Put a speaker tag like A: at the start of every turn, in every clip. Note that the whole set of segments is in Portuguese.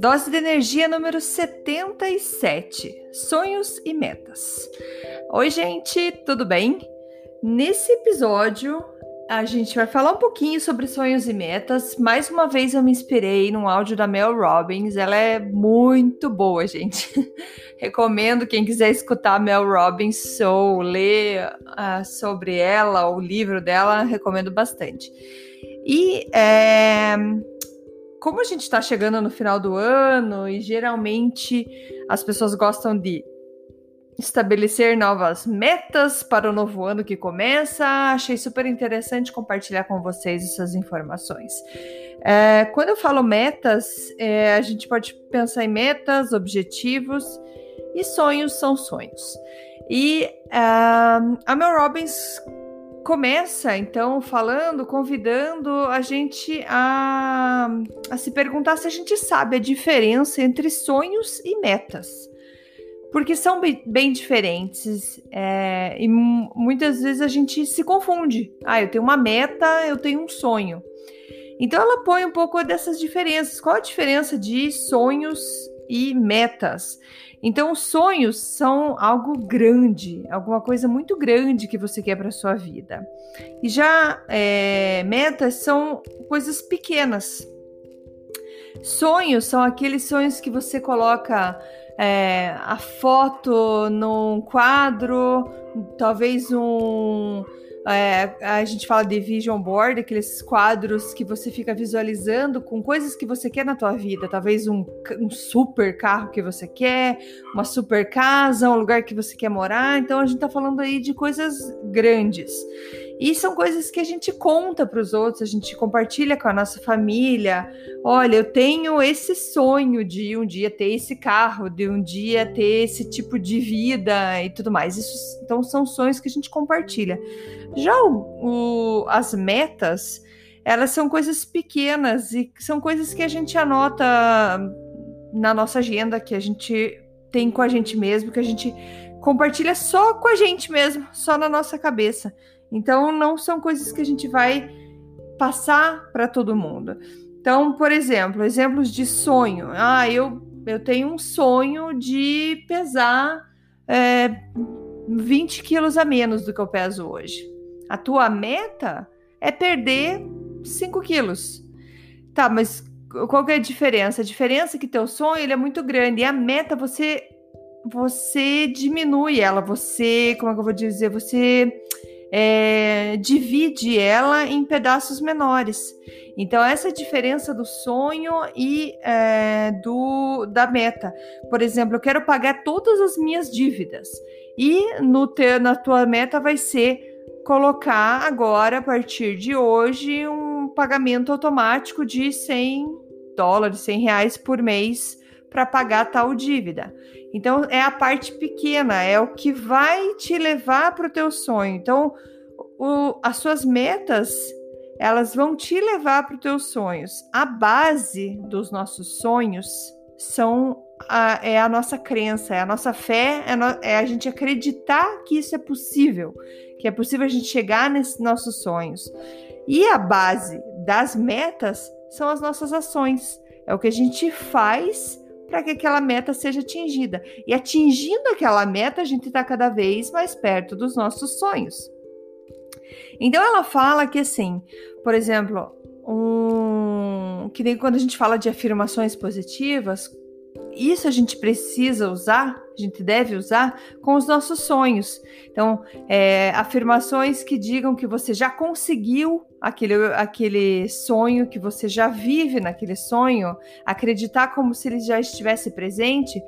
A: Dose de energia número 77: Sonhos e metas. Oi, gente, tudo bem? Nesse episódio, a gente vai falar um pouquinho sobre sonhos e metas. Mais uma vez, eu me inspirei num áudio da Mel Robbins. Ela é muito boa, gente. Recomendo quem quiser escutar a Mel Robbins ou ler uh, sobre ela, o livro dela, recomendo bastante. E é como a gente está chegando no final do ano e geralmente as pessoas gostam de estabelecer novas metas para o novo ano que começa, achei super interessante compartilhar com vocês essas informações. É, quando eu falo metas, é, a gente pode pensar em metas, objetivos e sonhos são sonhos. E uh, a Mel Robbins começa então falando, convidando a gente a, a se perguntar se a gente sabe a diferença entre sonhos e metas. Porque são bem, bem diferentes é, e muitas vezes a gente se confunde. Ah, eu tenho uma meta, eu tenho um sonho. Então ela põe um pouco dessas diferenças. Qual a diferença de sonhos e metas? Então, sonhos são algo grande, alguma coisa muito grande que você quer para sua vida. E já é, metas são coisas pequenas. Sonhos são aqueles sonhos que você coloca é, a foto num quadro, talvez um é, a gente fala de vision board, aqueles quadros que você fica visualizando com coisas que você quer na tua vida. Talvez um, um super carro que você quer, uma super casa, um lugar que você quer morar. Então a gente tá falando aí de coisas grandes. E são coisas que a gente conta para os outros, a gente compartilha com a nossa família. Olha, eu tenho esse sonho de um dia ter esse carro, de um dia ter esse tipo de vida e tudo mais. Isso, então são sonhos que a gente compartilha. Já o, o, as metas, elas são coisas pequenas e são coisas que a gente anota na nossa agenda, que a gente tem com a gente mesmo, que a gente compartilha só com a gente mesmo, só na nossa cabeça. Então, não são coisas que a gente vai passar para todo mundo. Então, por exemplo, exemplos de sonho. Ah, eu, eu tenho um sonho de pesar é, 20 quilos a menos do que eu peso hoje. A tua meta é perder 5 quilos. Tá, mas qual que é a diferença? A diferença é que teu sonho ele é muito grande e a meta você você diminui ela, você, como é que eu vou dizer, você é, divide ela em pedaços menores. Então, essa é a diferença do sonho e é, do da meta. Por exemplo, eu quero pagar todas as minhas dívidas. E no ter, na tua meta vai ser colocar agora, a partir de hoje, um pagamento automático de 100 dólares, 100 reais por mês para pagar tal dívida. Então é a parte pequena, é o que vai te levar para o teu sonho. Então o, as suas metas elas vão te levar para os teus sonhos. A base dos nossos sonhos são a, é a nossa crença, é a nossa fé, é, no, é, a gente acreditar que isso é possível, que é possível a gente chegar nesses nossos sonhos. E a base das metas são as nossas ações. É o que a gente faz para que aquela meta seja atingida. E atingindo aquela meta, a gente está cada vez mais perto dos nossos sonhos. Então ela fala que assim, por exemplo, um que nem quando a gente fala de afirmações positivas, isso a gente precisa usar, a gente deve usar com os nossos sonhos. Então, é, afirmações que digam que você já conseguiu aquele, aquele sonho, que você já vive naquele sonho, acreditar como se ele já estivesse presente,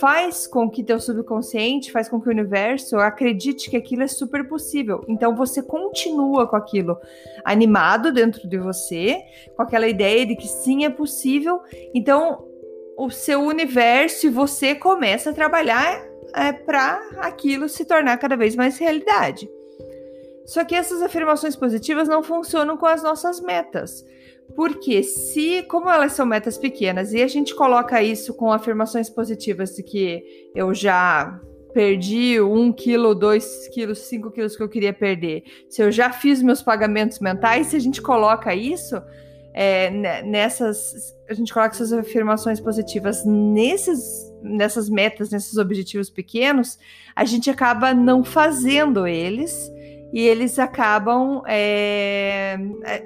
A: faz com que teu subconsciente, faz com que o universo acredite que aquilo é super possível. Então, você continua com aquilo animado dentro de você, com aquela ideia de que sim, é possível. Então, o seu universo e você começa a trabalhar é, para aquilo se tornar cada vez mais realidade. Só que essas afirmações positivas não funcionam com as nossas metas. Porque se, como elas são metas pequenas, e a gente coloca isso com afirmações positivas de que eu já perdi um quilo, dois quilos, cinco quilos que eu queria perder, se eu já fiz meus pagamentos mentais, se a gente coloca isso, é, nessas. A gente coloca essas afirmações positivas nesses, nessas metas, nesses objetivos pequenos, a gente acaba não fazendo eles e eles acabam. É,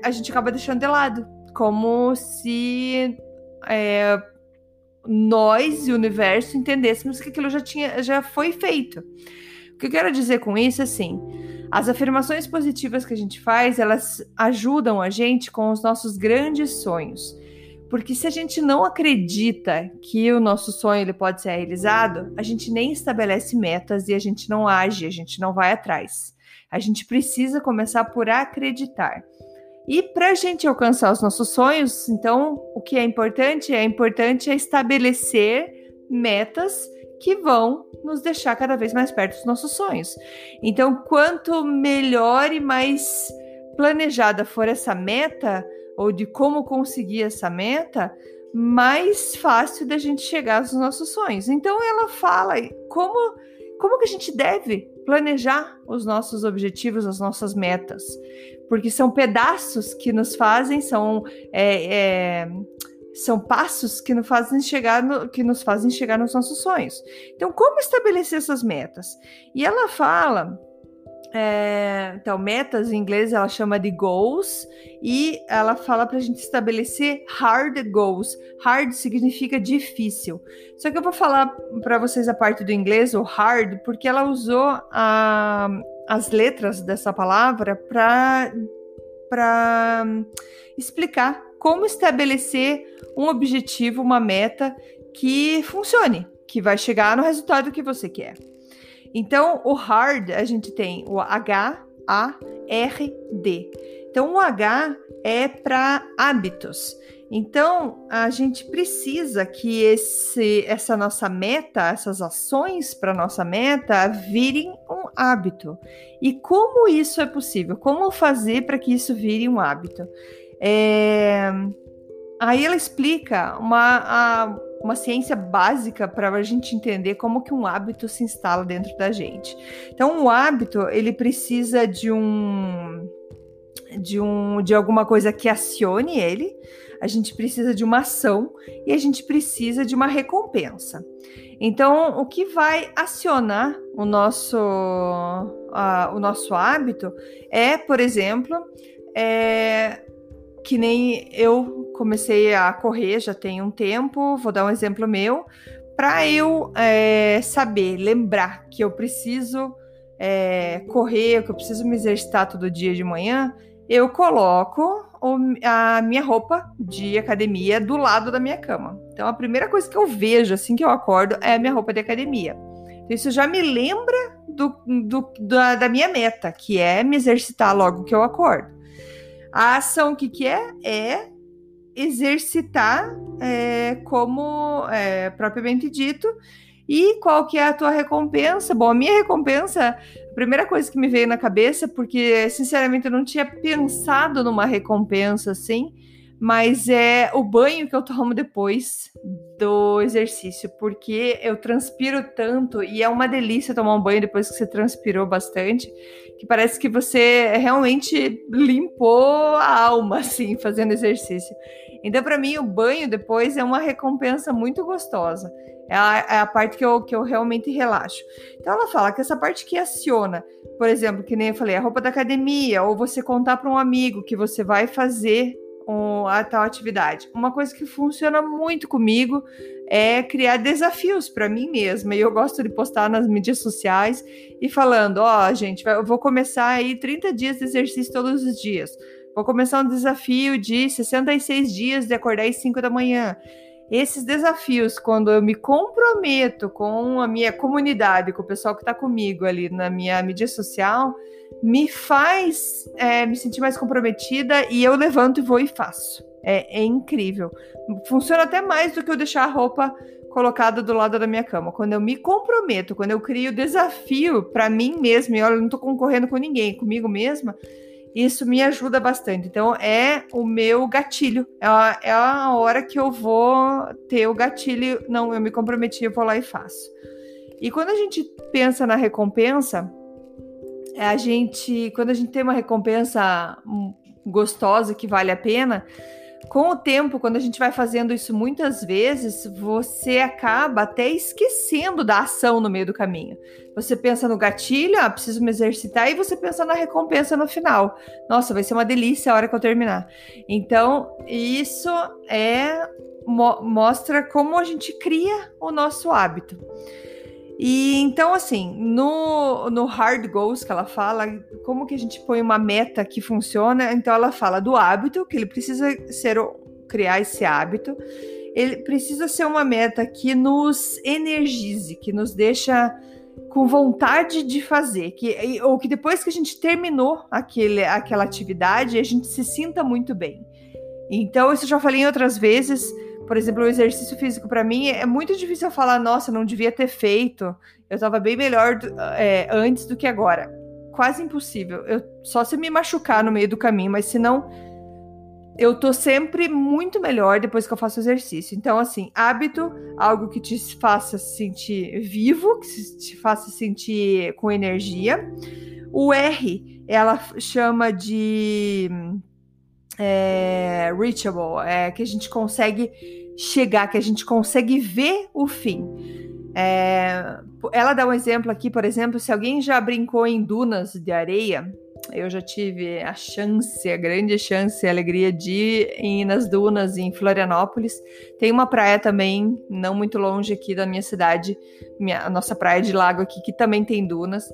A: a gente acaba deixando de lado. Como se é, nós e o universo entendêssemos que aquilo já, tinha, já foi feito. O que eu quero dizer com isso, assim, as afirmações positivas que a gente faz, elas ajudam a gente com os nossos grandes sonhos. Porque se a gente não acredita que o nosso sonho ele pode ser realizado, a gente nem estabelece metas e a gente não age, a gente não vai atrás. A gente precisa começar por acreditar. E para a gente alcançar os nossos sonhos, então, o que é importante? É importante é estabelecer metas que vão nos deixar cada vez mais perto dos nossos sonhos. Então, quanto melhor e mais planejada for essa meta, ou de como conseguir essa meta, mais fácil da gente chegar aos nossos sonhos. Então, ela fala como, como que a gente deve planejar os nossos objetivos, as nossas metas, porque são pedaços que nos fazem, são é, é, são passos que nos fazem chegar no, que nos fazem chegar nos nossos sonhos. Então, como estabelecer essas metas? E ela fala é, então, metas em inglês ela chama de goals e ela fala para a gente estabelecer hard goals. Hard significa difícil. Só que eu vou falar para vocês a parte do inglês, o hard, porque ela usou a, as letras dessa palavra para explicar como estabelecer um objetivo, uma meta que funcione, que vai chegar no resultado que você quer. Então, o hard, a gente tem o H, A, R, D. Então, o H é para hábitos. Então, a gente precisa que esse, essa nossa meta, essas ações para nossa meta virem um hábito. E como isso é possível? Como fazer para que isso vire um hábito? É... Aí ela explica uma, a, uma ciência básica para a gente entender como que um hábito se instala dentro da gente. Então, o hábito ele precisa de um de um de alguma coisa que acione ele. A gente precisa de uma ação e a gente precisa de uma recompensa. Então, o que vai acionar o nosso, o nosso hábito é, por exemplo, é, que nem eu comecei a correr já tem um tempo, vou dar um exemplo meu, para eu é, saber, lembrar que eu preciso é, correr, que eu preciso me exercitar todo dia de manhã, eu coloco a minha roupa de academia do lado da minha cama. Então a primeira coisa que eu vejo assim que eu acordo é a minha roupa de academia. Então, isso já me lembra do, do da, da minha meta, que é me exercitar logo que eu acordo. A ação, o que, que é? É exercitar é, como é, propriamente dito. E qual que é a tua recompensa? Bom, a minha recompensa, a primeira coisa que me veio na cabeça, porque sinceramente eu não tinha pensado numa recompensa assim, mas é o banho que eu tomo depois do exercício, porque eu transpiro tanto e é uma delícia tomar um banho depois que você transpirou bastante, que parece que você realmente limpou a alma assim fazendo exercício. Então para mim o banho depois é uma recompensa muito gostosa. É a, é a, parte que eu, que eu realmente relaxo. Então ela fala que essa parte que aciona, por exemplo, que nem eu falei, a roupa da academia, ou você contar para um amigo que você vai fazer a tal atividade. Uma coisa que funciona muito comigo é criar desafios para mim mesma. E eu gosto de postar nas mídias sociais e falando: ó, oh, gente, eu vou começar aí 30 dias de exercício todos os dias. Vou começar um desafio de 66 dias de acordar às 5 da manhã. Esses desafios, quando eu me comprometo com a minha comunidade, com o pessoal que está comigo ali na minha mídia social, me faz é, me sentir mais comprometida e eu levanto e vou e faço. É, é, incrível. Funciona até mais do que eu deixar a roupa colocada do lado da minha cama. Quando eu me comprometo, quando eu crio desafio para mim mesma, e olha, eu não estou concorrendo com ninguém, comigo mesma, isso me ajuda bastante. Então, é o meu gatilho. É a, é a hora que eu vou ter o gatilho. Não, eu me comprometi, eu vou lá e faço. E quando a gente pensa na recompensa, é a gente, quando a gente tem uma recompensa hum, gostosa que vale a pena, com o tempo, quando a gente vai fazendo isso muitas vezes, você acaba até esquecendo da ação no meio do caminho. Você pensa no gatilho, ah, preciso me exercitar, e você pensa na recompensa no final. Nossa, vai ser uma delícia a hora que eu terminar. Então, isso é mo mostra como a gente cria o nosso hábito. E então, assim, no, no hard goals que ela fala, como que a gente põe uma meta que funciona? Então, ela fala do hábito, que ele precisa ser criar esse hábito. Ele precisa ser uma meta que nos energize, que nos deixa com vontade de fazer, que, ou que depois que a gente terminou aquele, aquela atividade, a gente se sinta muito bem. Então, isso eu já falei em outras vezes por exemplo, o exercício físico para mim é muito difícil eu falar, nossa, não devia ter feito. Eu estava bem melhor é, antes do que agora. Quase impossível. Eu, só se me machucar no meio do caminho, mas se não, eu tô sempre muito melhor depois que eu faço exercício. Então, assim, hábito, algo que te faça sentir vivo, que te faça sentir com energia. O R, ela chama de é, reachable, é que a gente consegue chegar, que a gente consegue ver o fim. É, ela dá um exemplo aqui, por exemplo, se alguém já brincou em dunas de areia, eu já tive a chance, a grande chance, a alegria de ir nas dunas em Florianópolis. Tem uma praia também, não muito longe aqui da minha cidade, minha, a nossa praia de lago aqui, que também tem dunas.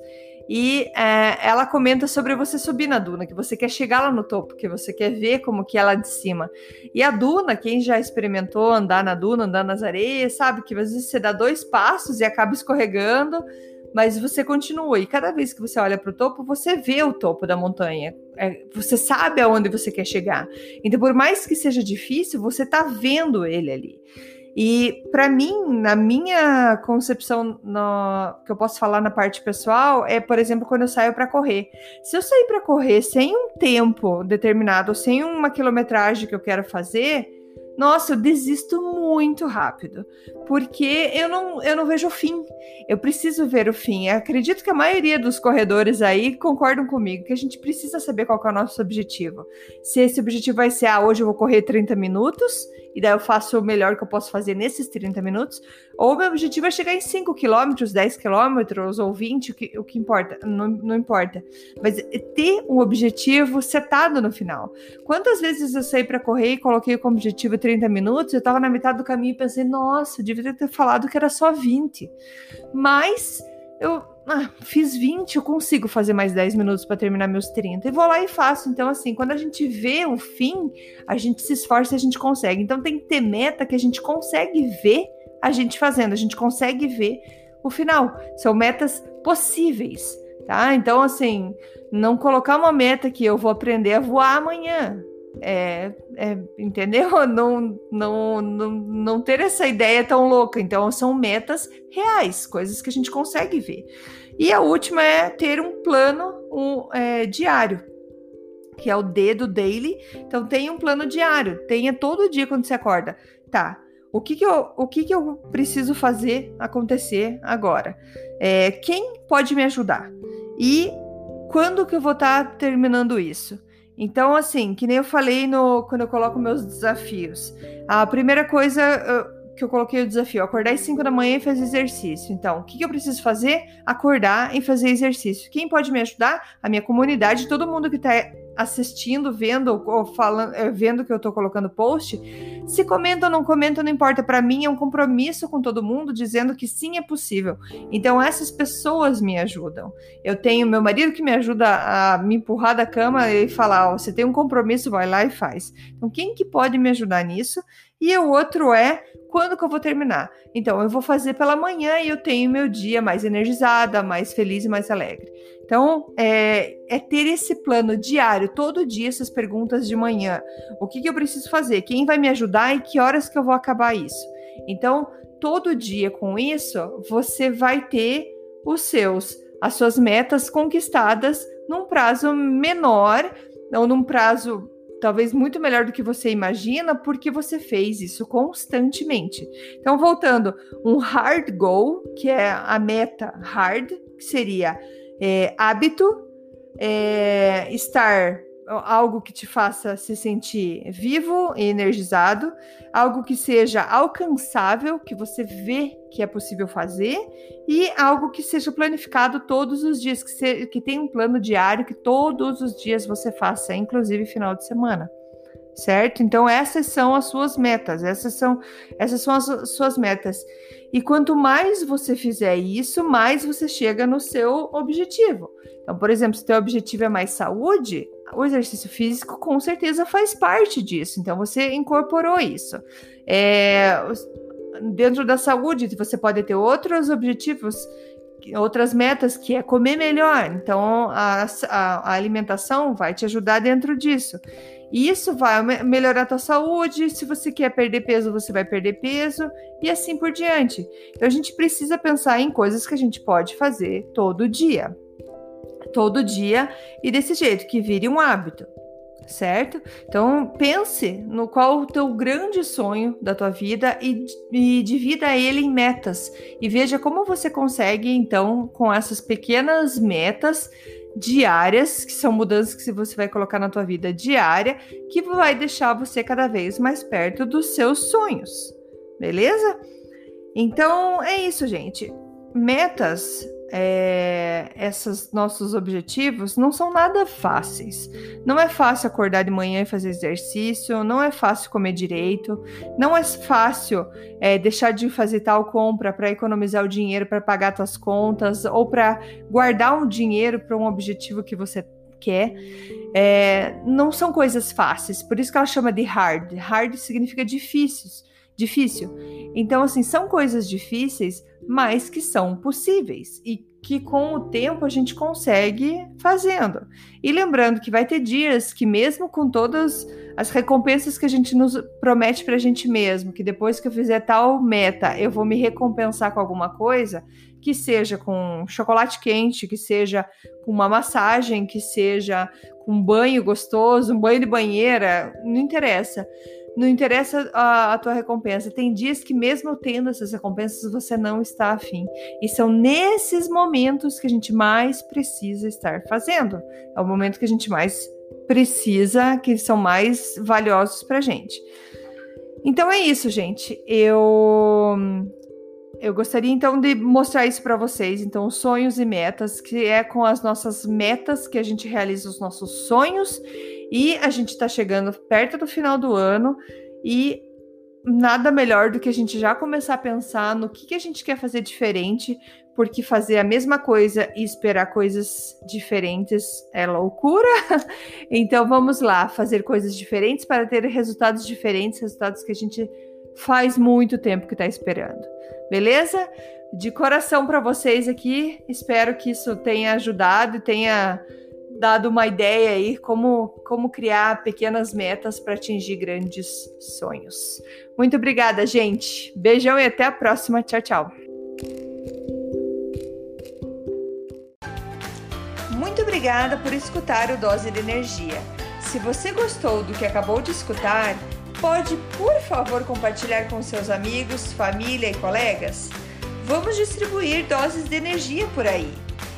A: E é, ela comenta sobre você subir na duna, que você quer chegar lá no topo, que você quer ver como que é lá de cima. E a duna, quem já experimentou andar na duna, andar nas areias, sabe que às vezes você dá dois passos e acaba escorregando, mas você continua. E cada vez que você olha para o topo, você vê o topo da montanha. É, você sabe aonde você quer chegar. Então, por mais que seja difícil, você está vendo ele ali. E para mim, na minha concepção, no, que eu posso falar na parte pessoal, é, por exemplo, quando eu saio para correr. Se eu sair para correr sem um tempo determinado, sem uma quilometragem que eu quero fazer, nossa, eu desisto muito rápido, porque eu não, eu não vejo o fim. Eu preciso ver o fim. Eu acredito que a maioria dos corredores aí concordam comigo que a gente precisa saber qual é o nosso objetivo. Se esse objetivo vai ser, ah, hoje eu vou correr 30 minutos, e daí eu faço o melhor que eu posso fazer nesses 30 minutos, ou meu objetivo é chegar em 5 quilômetros, 10 quilômetros ou 20, o que, o que importa, não, não importa. Mas ter um objetivo setado no final. Quantas vezes eu saí para correr e coloquei como objetivo 30 minutos, eu tava na metade do caminho e pensei, nossa, eu devia ter falado que era só 20. Mas eu ah, fiz 20, eu consigo fazer mais 10 minutos para terminar meus 30. E vou lá e faço. Então, assim, quando a gente vê o fim, a gente se esforça e a gente consegue. Então, tem que ter meta que a gente consegue ver a gente fazendo, a gente consegue ver o final. São metas possíveis, tá? Então, assim, não colocar uma meta que eu vou aprender a voar amanhã. É, é, entendeu? Não, não, não, não ter essa ideia tão louca. Então, são metas reais, coisas que a gente consegue ver. E a última é ter um plano um, é, diário, que é o D do daily. Então, tenha um plano diário, tenha todo dia quando você acorda. Tá, o que, que, eu, o que, que eu preciso fazer acontecer agora? É, quem pode me ajudar? E quando que eu vou estar tá terminando isso? Então, assim, que nem eu falei no, quando eu coloco meus desafios. A primeira coisa que eu coloquei o desafio, acordar às 5 da manhã e fazer exercício. Então, o que, que eu preciso fazer? Acordar e fazer exercício. Quem pode me ajudar? A minha comunidade, todo mundo que está assistindo, vendo ou falando, eh, vendo que eu tô colocando post, se comenta ou não comenta, não importa. Para mim é um compromisso com todo mundo dizendo que sim é possível. Então essas pessoas me ajudam. Eu tenho meu marido que me ajuda a me empurrar da cama e falar: oh, você tem um compromisso, vai lá e faz. Então quem que pode me ajudar nisso? E o outro é quando que eu vou terminar? Então, eu vou fazer pela manhã e eu tenho meu dia mais energizada, mais feliz e mais alegre. Então, é, é ter esse plano diário, todo dia, essas perguntas de manhã. O que, que eu preciso fazer? Quem vai me ajudar e que horas que eu vou acabar isso? Então, todo dia com isso, você vai ter os seus, as suas metas conquistadas num prazo menor, ou num prazo talvez muito melhor do que você imagina, porque você fez isso constantemente. Então, voltando, um hard goal, que é a meta hard, que seria é, hábito, é, estar algo que te faça se sentir vivo e energizado, algo que seja alcançável, que você vê que é possível fazer, e algo que seja planificado todos os dias, que, se, que tenha um plano diário que todos os dias você faça, inclusive final de semana. Certo? Então essas são as suas metas, essas são essas são as suas metas. E quanto mais você fizer isso, mais você chega no seu objetivo. Então, por exemplo, se o teu objetivo é mais saúde, o exercício físico com certeza faz parte disso. Então você incorporou isso. É, dentro da saúde, você pode ter outros objetivos, outras metas, que é comer melhor. Então a, a, a alimentação vai te ajudar dentro disso. E isso vai melhorar a tua saúde. Se você quer perder peso, você vai perder peso e assim por diante. Então a gente precisa pensar em coisas que a gente pode fazer todo dia todo dia e desse jeito, que vire um hábito, certo? Então pense no qual o teu grande sonho da tua vida e, e divida ele em metas e veja como você consegue então com essas pequenas metas diárias, que são mudanças que você vai colocar na tua vida diária, que vai deixar você cada vez mais perto dos seus sonhos. Beleza? Então é isso, gente. Metas é, esses nossos objetivos não são nada fáceis. Não é fácil acordar de manhã e fazer exercício, não é fácil comer direito, não é fácil é, deixar de fazer tal compra para economizar o dinheiro para pagar suas contas ou para guardar um dinheiro para um objetivo que você quer. É, não são coisas fáceis, por isso que ela chama de hard. Hard significa difíceis, difícil. Então, assim, são coisas difíceis, mas que são possíveis e que com o tempo a gente consegue fazendo. E lembrando que vai ter dias que, mesmo com todas as recompensas que a gente nos promete para a gente mesmo, que depois que eu fizer tal meta eu vou me recompensar com alguma coisa, que seja com chocolate quente, que seja com uma massagem, que seja com um banho gostoso, um banho de banheira, não interessa não interessa a, a, tua recompensa. Tem dias que, mesmo tendo essas recompensas, você não está afim. E são nesses momentos que a gente mais precisa estar fazendo. É o momento que a gente mais precisa, que são mais valiosos para a gente. Então é isso, gente. Eu eu gostaria então de mostrar isso para vocês. Então, sonhos e metas, que é com as nossas metas que a gente realiza os nossos sonhos e a gente está chegando perto do final do ano e nada melhor do que a gente já começar a pensar no que, que a gente quer fazer diferente, porque fazer a mesma coisa e esperar coisas diferentes é loucura. Então vamos lá, fazer coisas diferentes para ter resultados diferentes, resultados que a gente faz muito tempo que está esperando. Beleza? De coração para vocês aqui, espero que isso tenha ajudado e tenha dado uma ideia aí como, como criar pequenas metas para atingir grandes sonhos. Muito obrigada, gente. Beijão e até a próxima. Tchau, tchau. Muito obrigada por escutar o Dose de Energia. Se você gostou do que acabou de escutar, pode, por favor, compartilhar com seus amigos, família e colegas? Vamos distribuir doses de energia por aí.